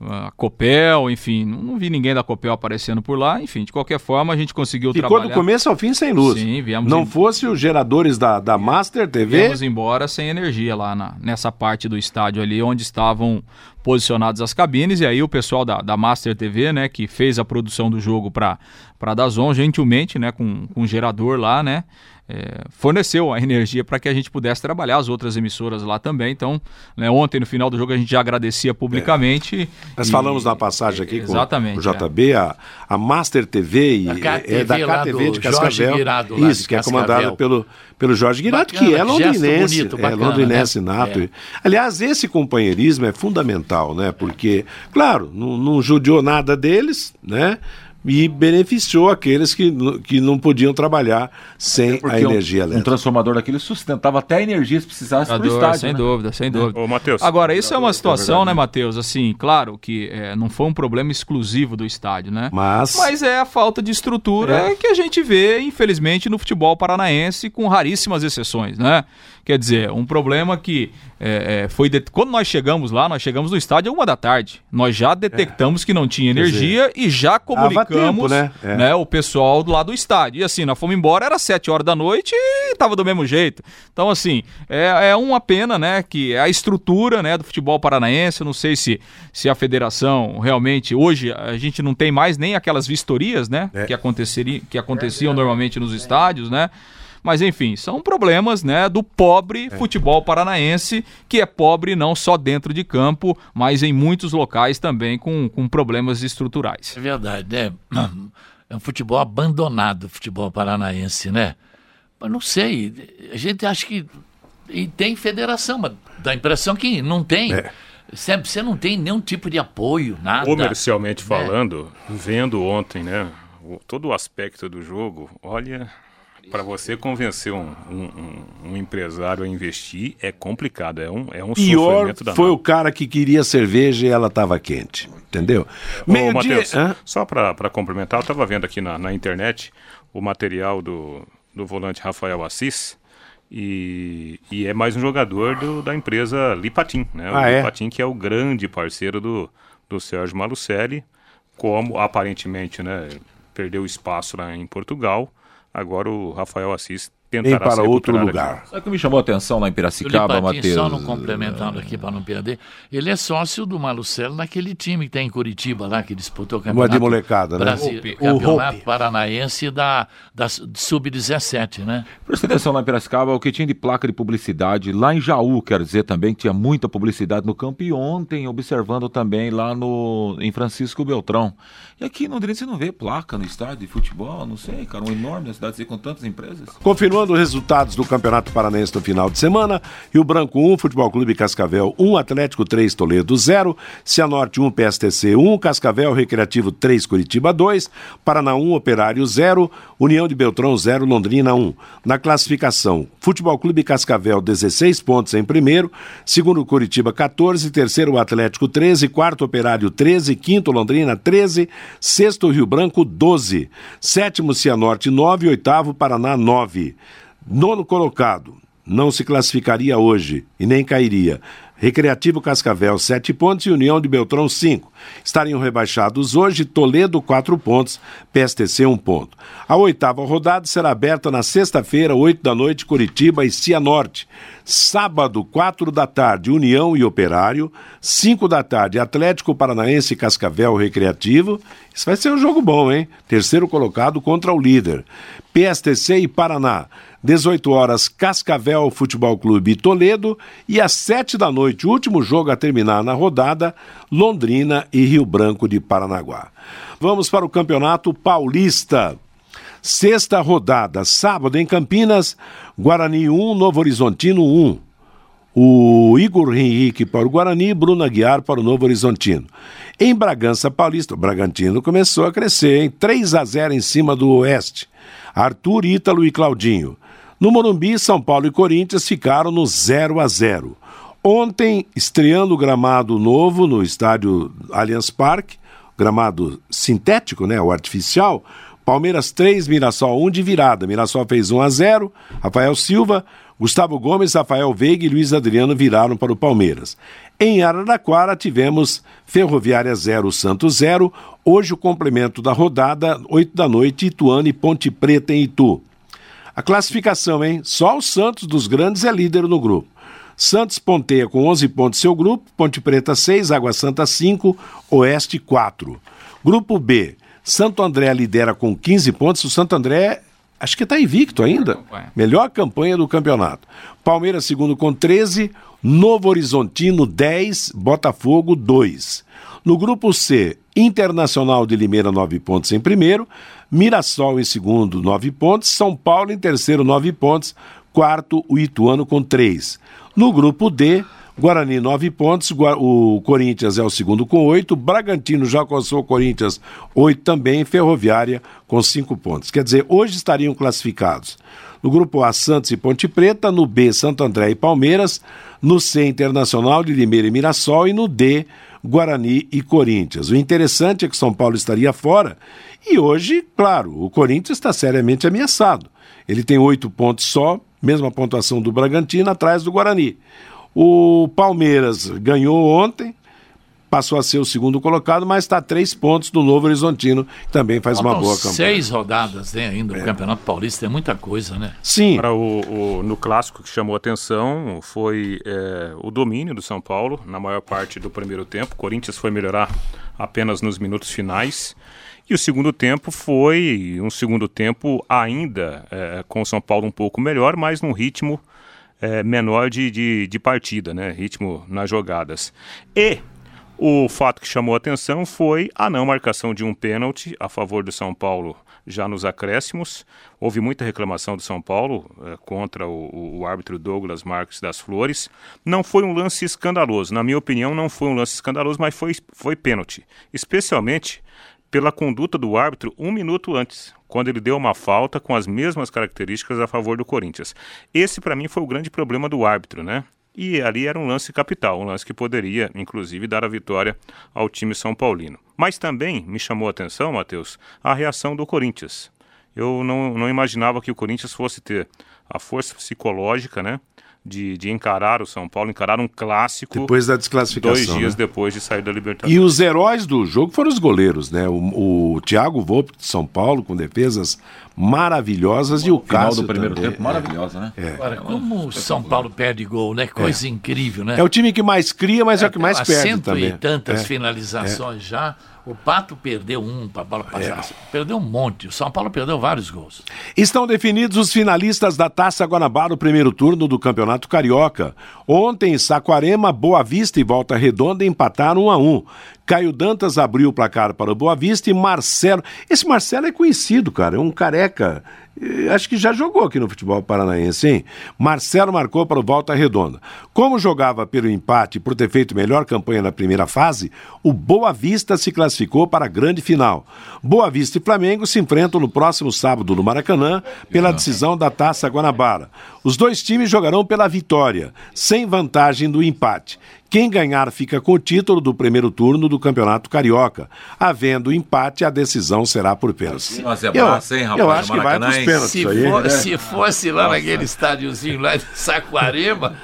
A Copel, enfim, não, vi ninguém da Copel aparecendo por lá. Enfim, de qualquer forma, a gente conseguiu Ficou trabalhar. do começo ao fim sem luz. Sim, viemos Não em- fosse os geradores da, da Master TV. Viemos embora sem energia lá na- nessa parte do estádio ali onde estavam posicionadas as cabines e aí o pessoal da, da Master TV, né, que fez a produção do jogo para para Dazon, gentilmente, né, com, com um gerador lá, né, é, forneceu a energia para que a gente pudesse trabalhar as outras emissoras lá também. Então, né, ontem no final do jogo a gente já agradecia publicamente. Nós e- falamos na passagem aqui Exatamente, com o JB, a, a Master TV e Da KTV é da KTV de Cascavel. Jorge Guirado lá Isso, de que é Cascavel. comandada pelo, pelo Jorge Guirado, Bacana, que é londrinense. bonito, é bacana, londrinense né? nato. É. Aliás, esse companheirismo é fundamental, né? Porque, claro, não, não judiou nada deles, né? E beneficiou aqueles que, que não podiam trabalhar sem a Porque um- energia um, elétrica. transformador daquele sustentava até a energia se precisasse Jogador, estádio. sem né? dúvida, sem dúvida. Ô, Matheus. Agora, isso é uma situação, verdade, né, né? Matheus? Assim, claro que é, não foi um problema exclusivo do estádio, né? Mas, Mas é a falta de estrutura que a gente vê, infelizmente, no futebol paranaense, com raríssimas exceções, né? Quer dizer, um problema que é, é, foi de... quando nós chegamos lá, nós chegamos no estádio uma da tarde. Nós já detectamos é. que não tinha energia dizer, e já comunicamos tempo, né? É. né? o pessoal do lado do estádio. E assim, nós fomos embora, era sete horas da noite e tava do mesmo jeito. Então, assim, é, é uma pena, né? Que a estrutura né, do futebol paranaense, eu não sei se, se a federação realmente. Hoje a gente não tem mais nem aquelas vistorias, né? É. Que, aconteceria, que aconteciam normalmente nos estádios, né? Mas enfim, são problemas né, do pobre é. futebol paranaense, que é pobre não só dentro de campo, mas em muitos locais também com, com problemas estruturais. É verdade, né? É um futebol abandonado, o futebol paranaense, né? Mas não sei, a gente acha que. E tem federação, mas dá a impressão que não tem. É. Você não tem nenhum tipo de apoio, nada. Comercialmente né? falando, vendo ontem, né? todo o aspecto do jogo, olha, para você convencer um, um, um, empresário a investir é complicado, é um, é um Pior foi o cara que queria cerveja e ela estava quente, entendeu? Meio Mateus, dia... só para complementar, eu estava vendo aqui na, na internet o material do, do volante Rafael Assis, e, e, é mais um jogador do, da empresa Lipatim, né? O ah, é? Lipatim, que é o grande parceiro do, do Sérgio Malucelli, como aparentemente, né, perdeu espaço lá em Portugal Agora o Rafael Assis tentará para outro lugar. Sabe o que me chamou a atenção lá em Piracicaba, Matheus? Só não complementando aqui para não perder, ele é sócio do Malucelo naquele time que tem em Curitiba lá, que disputou o campeonato Uma de molecada, né? Brasil, o campeonato paranaense da, da Sub-17, né? Presta atenção lá em Piracicaba, o que tinha de placa de publicidade, lá em Jaú, quer dizer também que tinha muita publicidade no campo, e ontem observando também lá no, em Francisco Beltrão. E aqui no Londrina você não vê placa no estádio de futebol, não sei, cara, um enorme na cidade com tantas empresas. Continuando resultados do Campeonato Paranaense no final de semana, Rio Branco 1, Futebol Clube Cascavel 1, Atlético 3, Toledo 0, Cianorte 1, PSTC 1, Cascavel Recreativo 3, Curitiba 2, Paraná 1, Operário 0, União de Beltrão 0, Londrina 1. Na classificação, Futebol Clube Cascavel 16 pontos em primeiro, segundo Curitiba 14, terceiro Atlético 13, quarto Operário 13, quinto Londrina 13, sexto Rio Branco 12, sétimo Cianorte 9, oitavo Paraná 9. Nono colocado, não se classificaria hoje e nem cairia. Recreativo Cascavel, 7 pontos e União de Beltrão, 5. Estariam rebaixados hoje Toledo, 4 pontos, PSTC, 1 ponto. A oitava rodada será aberta na sexta-feira, 8 da noite, Curitiba e Cianorte. Sábado, 4 da tarde, União e Operário. 5 da tarde, Atlético Paranaense e Cascavel Recreativo. Isso vai ser um jogo bom, hein? Terceiro colocado contra o líder. PSTC e Paraná. 18 horas, Cascavel Futebol Clube Toledo. E às 7 da noite, último jogo a terminar na rodada, Londrina e Rio Branco de Paranaguá. Vamos para o Campeonato Paulista. Sexta rodada, sábado em Campinas, Guarani 1, Novo Horizontino 1. O Igor Henrique para o Guarani, Bruno Aguiar para o Novo Horizontino. Em Bragança Paulista, o Bragantino começou a crescer em 3 a 0 em cima do Oeste. Arthur, Ítalo e Claudinho. No Morumbi, São Paulo e Corinthians ficaram no 0 a 0. Ontem, estreando o gramado novo no estádio Allianz Parque, gramado sintético, né, o artificial, Palmeiras 3, Mirassol 1 de virada. Mirassol fez 1 a 0. Rafael Silva, Gustavo Gomes, Rafael Veiga e Luiz Adriano viraram para o Palmeiras. Em Araraquara tivemos Ferroviária 0, Santos 0. Hoje o complemento da rodada, 8 da noite, Ituano e Ponte Preta em Itu. A classificação, hein? Só o Santos dos grandes é líder no grupo. Santos ponteia com 11 pontos seu grupo, Ponte Preta 6, Água Santa 5, Oeste 4. Grupo B, Santo André lidera com 15 pontos, o Santo André acho que está invicto ainda. Campanha. Melhor campanha do campeonato. Palmeiras segundo com 13, Novo Horizontino 10, Botafogo 2. No grupo C, Internacional de Limeira 9 pontos em primeiro, Mirassol em segundo, nove pontos. São Paulo em terceiro, nove pontos. Quarto, o Ituano com três. No grupo D, Guarani, nove pontos. O Corinthians é o segundo com oito. Bragantino já alcançou o Corinthians, oito também. Ferroviária com cinco pontos. Quer dizer, hoje estariam classificados. No grupo A, Santos e Ponte Preta. No B, Santo André e Palmeiras. No C, Internacional de Limeira e Mirassol. E no D, Guarani e Corinthians. O interessante é que São Paulo estaria fora e hoje, claro, o Corinthians está seriamente ameaçado. Ele tem oito pontos só, mesma pontuação do Bragantino, atrás do Guarani. O Palmeiras ganhou ontem, passou a ser o segundo colocado, mas está a três pontos do Novo Horizontino, que também faz uma boa campanha. Seis rodadas tem ainda o Campeonato Paulista, é muita coisa, né? Sim. Para o, o- no clássico que chamou a atenção foi é, o domínio do São Paulo na maior parte do primeiro tempo. O Corinthians foi melhorar apenas nos minutos finais. E o segundo tempo foi um segundo tempo ainda é, com o São Paulo um pouco melhor, mas num ritmo é, menor de, de, de partida, né? Ritmo nas jogadas. E o fato que chamou atenção foi a não marcação de um pênalti a favor do São Paulo já nos acréscimos. Houve muita reclamação do São Paulo eh, contra o, o- o árbitro Douglas Marques das Flores. Não foi um lance escandaloso. Na minha opinião, não foi um lance escandaloso, mas foi, foi pênalti. Especialmente pela conduta do árbitro um minuto antes, quando ele deu uma falta com as mesmas características a favor do Corinthians. Esse, para mim, foi o grande problema do árbitro, né? E ali era um lance capital, um lance que poderia, inclusive, dar a vitória ao time São Paulino. Mas também me chamou a atenção, Matheus, a reação do Corinthians. Eu não, não imaginava que o Corinthians fosse ter a força psicológica, né? De, de encarar o São Paulo, encarar um clássico. Depois da desclassificação, Dois dias né? depois de sair da Libertadores. E os heróis do jogo foram os goleiros, né? O, o Thiago Volpe de São Paulo, com defesas maravilhosas, e o Final Cássio do primeiro também. tempo, maravilhosa, né? É. Agora, como o São Paulo perde gol, né? Coisa incrível, né? É o time que mais cria, mas é, o que mais perde cento também. e tantas É. finalizações já. O Pato perdeu um para a bola passar. Perdeu um monte. O São Paulo perdeu vários gols. Estão definidos os finalistas da Taça Guanabara, o primeiro turno do Campeonato Carioca. Ontem, Saquarema, Boa Vista e Volta Redonda empataram 1 a 1. Caio Dantas abriu o placar para o Boa Vista e Marcelo. Esse Marcelo é conhecido, cara, é um careca. Acho que já jogou aqui no futebol paranaense, hein? Marcelo marcou para o Volta Redonda. Como jogava pelo empate por ter feito melhor campanha na primeira fase, o Boa Vista se classificou para a grande final. Boa Vista e Flamengo se enfrentam no próximo sábado no Maracanã pela decisão da Taça Guanabara. Os dois times jogarão pela vitória, sem vantagem do empate. Quem ganhar fica com o título do primeiro turno do Campeonato Carioca. Havendo empate, a decisão será por pênalti. Nossa, é eu, massa, hein, rapaz, eu acho que vai hein? pênaltis Se, aí. for- né? se fosse lá naquele estádiozinho lá de Saquarema,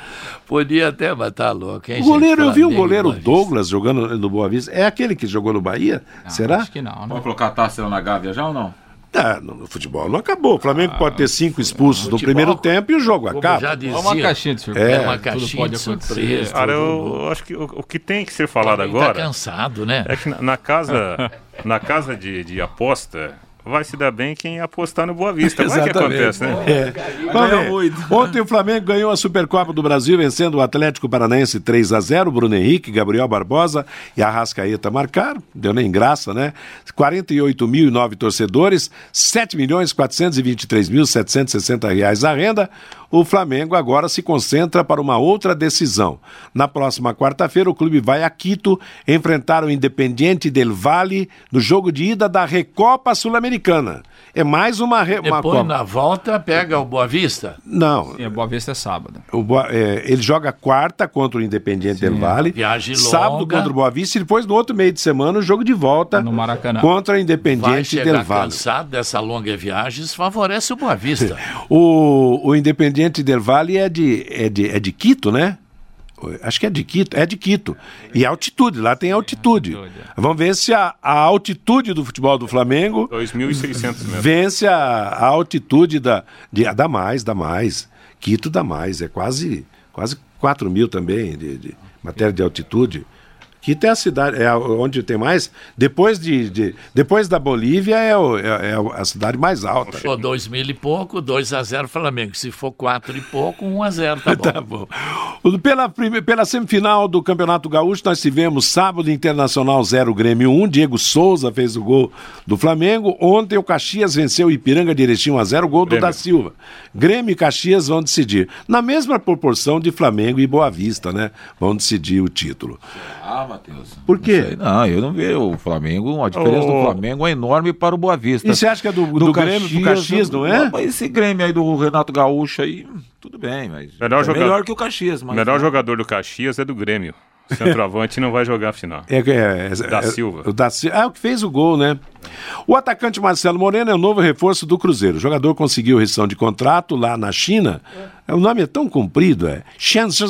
podia até matar louco, hein, O goleiro, gente? eu vi Flamengo, goleiro Boa Vista. Douglas jogando no Boa Vista. É aquele que jogou no Bahia? Será? Acho que não, né? Vamos colocar a taça na Gávea já ou não? Ah, no, no futebol não acabou. O Flamengo pode ter cinco expulsos no Ah, futebol, primeiro tempo e o jogo acaba. já dizia, É uma caixinha de surpresa. É uma tudo caixinha pode de acontecer. surpresa. Cara, tudo- eu, eu acho que o, o que tem que ser falado Flamengo agora Tá cansado, né? é que na, na casa, na casa de, de aposta vai se dar bem quem apostar no Boa Vista. Vai que Exatamente. acontece, né? É. Ver. Ontem o Flamengo ganhou a Supercopa do Brasil, vencendo o Atlético Paranaense 3 a 0 Bruno Henrique, Gabriel Barbosa e Arrascaeta marcaram. Deu nem graça, né? 48.009 torcedores, 7 milhões 423 mil 760 reais a renda. O Flamengo agora se concentra para uma outra decisão. Na próxima quarta-feira, o clube vai a Quito enfrentar o Independiente del Valle no jogo de ida da Recopa Sul-Americana. É mais uma, re... uma Depois, Copa. na volta, pega o Boa Vista. Não, a Boa Vista é sábado. o Boa- é, ele joga quarta contra o Independiente del Valle, Viagem sábado longa. contra o Boa Vista e depois no outro meio de semana o jogo de volta No Maracanã. contra o Independiente del Valle. cansado dessa longa viagem, isso favorece o Boa Vista. O, o Independiente del Valle é de, é, de, é de Quito, né? Acho que é de Quito, é de Quito. E altitude, lá tem altitude. Vamos ver se a, a altitude do futebol do Flamengo 2.600 metros. vence a, a altitude da. De, dá mais, dá mais. Quito dá mais, é quase, quase 4 mil também de, de matéria de altitude. Quito é a cidade, é a- onde tem mais. Depois, de, de- depois da Bolívia, é, o- é- é a cidade mais alta. For dois mil e pouco, 2 a 0 Flamengo. Se for quatro e pouco, 1 a 0 tá bom. Tá bom. Pela, pela semifinal do Campeonato Gaúcho, nós tivemos sábado Internacional 0, Grêmio 1. Diego Souza fez o gol do Flamengo. Ontem o Caxias venceu o Ipiranga de Erechim 1 a 0, gol do Grêmio. da Silva. Grêmio e Caxias vão decidir. Na mesma proporção de Flamengo e Boa Vista, né? Vão decidir o título. Ah, Matheus. Por quê? Não, sei, não, eu não vejo o Flamengo, a diferença do Ô. Flamengo é enorme para o Boa Vista. E você acha que é do, do, Grêmio pro Caxias, não é? mas Esse Grêmio aí do Renato Gaúcho aí, tudo bem, mas Melhor é joga- melhor que o Caxias. O Mas, melhor jogador do Caxias é do Grêmio. Centroavante não vai jogar a final. É, é, é, da é, Silva. O da, ah, o que fez o gol, né? O atacante Marcelo Moreno é o novo reforço do Cruzeiro. O jogador conseguiu rescisão de contrato lá na China. É. O nome é tão comprido, é Shenzhen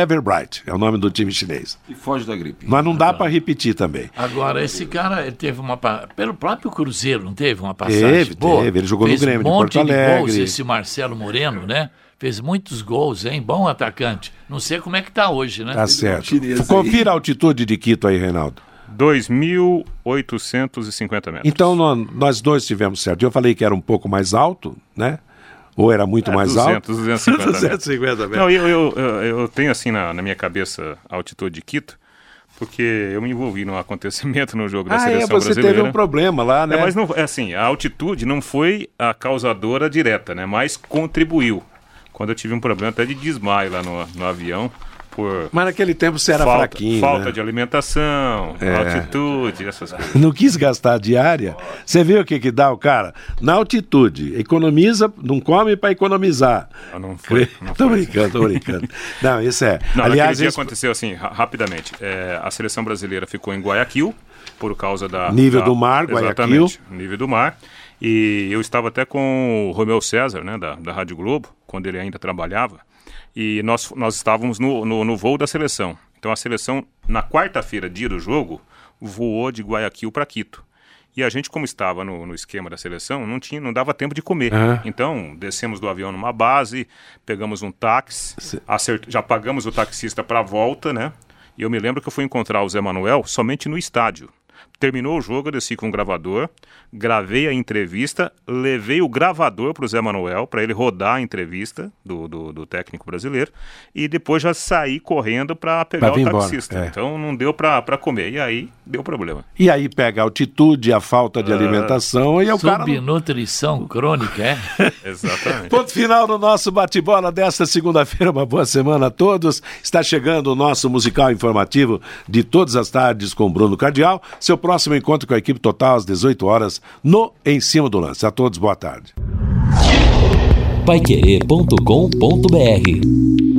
Everbright. É o nome do time chinês. E foge da gripe. Mas não dá para repetir também. Agora, esse cara ele teve uma. Pelo próprio Cruzeiro, não teve uma passagem teve, boa? Teve, ele jogou Fez no Grêmio um monte de Porto Alegre. De gols, esse Marcelo Moreno, né? Fez muitos gols, hein? Bom atacante. Não sei como é que tá hoje, né? Tá certo. Confira a altitude de Quito aí, Reinaldo. 2.850 metros. Então nós, dois tivemos certo. Eu falei que era um pouco mais alto, né? Ou era muito é, mais 200, alto? 250 250 metros. Não, eu, eu, eu, eu tenho assim na, na, minha cabeça a altitude de Quito, porque eu me envolvi num acontecimento no jogo da ah, seleção é, você brasileira. teve um problema lá, né? É, mas não, é assim, a altitude não foi a causadora direta, né? Mas contribuiu. Quando eu tive um problema até de desmaio lá no, no avião, por. Mas naquele tempo você era falta, fraquinho. Falta né? de alimentação, é. altitude, essas coisas. Não quis gastar diária. Você viu o que, que dá o cara? Na altitude, economiza, não come para economizar. Ah, não foi. Não tô foi. brincando, tô brincando. Não, isso é. Não, Aliás, isso... aconteceu assim, ra rapidamente. É, a seleção brasileira ficou em Guayaquil por causa da. Nível da, do mar, Guayaquil. Exatamente, nível do mar. E eu estava até com o Romeu César, né, da, da Rádio Globo, quando ele ainda trabalhava, e nós, nós estávamos no, no, no voo da seleção. Então a seleção, na quarta-feira, dia do jogo, voou de Guayaquil para Quito. E a gente, como estava no, no, esquema da seleção, não, tinha, não dava tempo de comer. Então, descemos do avião numa base, pegamos um táxi, acert... já pagamos o taxista para a volta, né? E eu me lembro que eu fui encontrar o Zé Manuel somente no estádio. Terminou o jogo, eu desci com o gravador, gravei a entrevista, levei o gravador para o Zé Manuel, para ele rodar a entrevista do, do, do, técnico brasileiro, e depois já saí correndo para pegar pra o taxista. É. Então não deu para comer, e aí deu problema. E aí pega a altitude, a falta de uh, alimentação e o cara... Subnutrição crônica, é? Exatamente. Ponto final no nosso bate-bola desta segunda-feira, uma boa semana a todos. Está chegando o nosso musical informativo de todas as tardes com Bruno Cardial. Seu próximo encontro com a equipe total às 18 horas no Em Cima do Lance. A todos, boa tarde. Paiquerê.com.br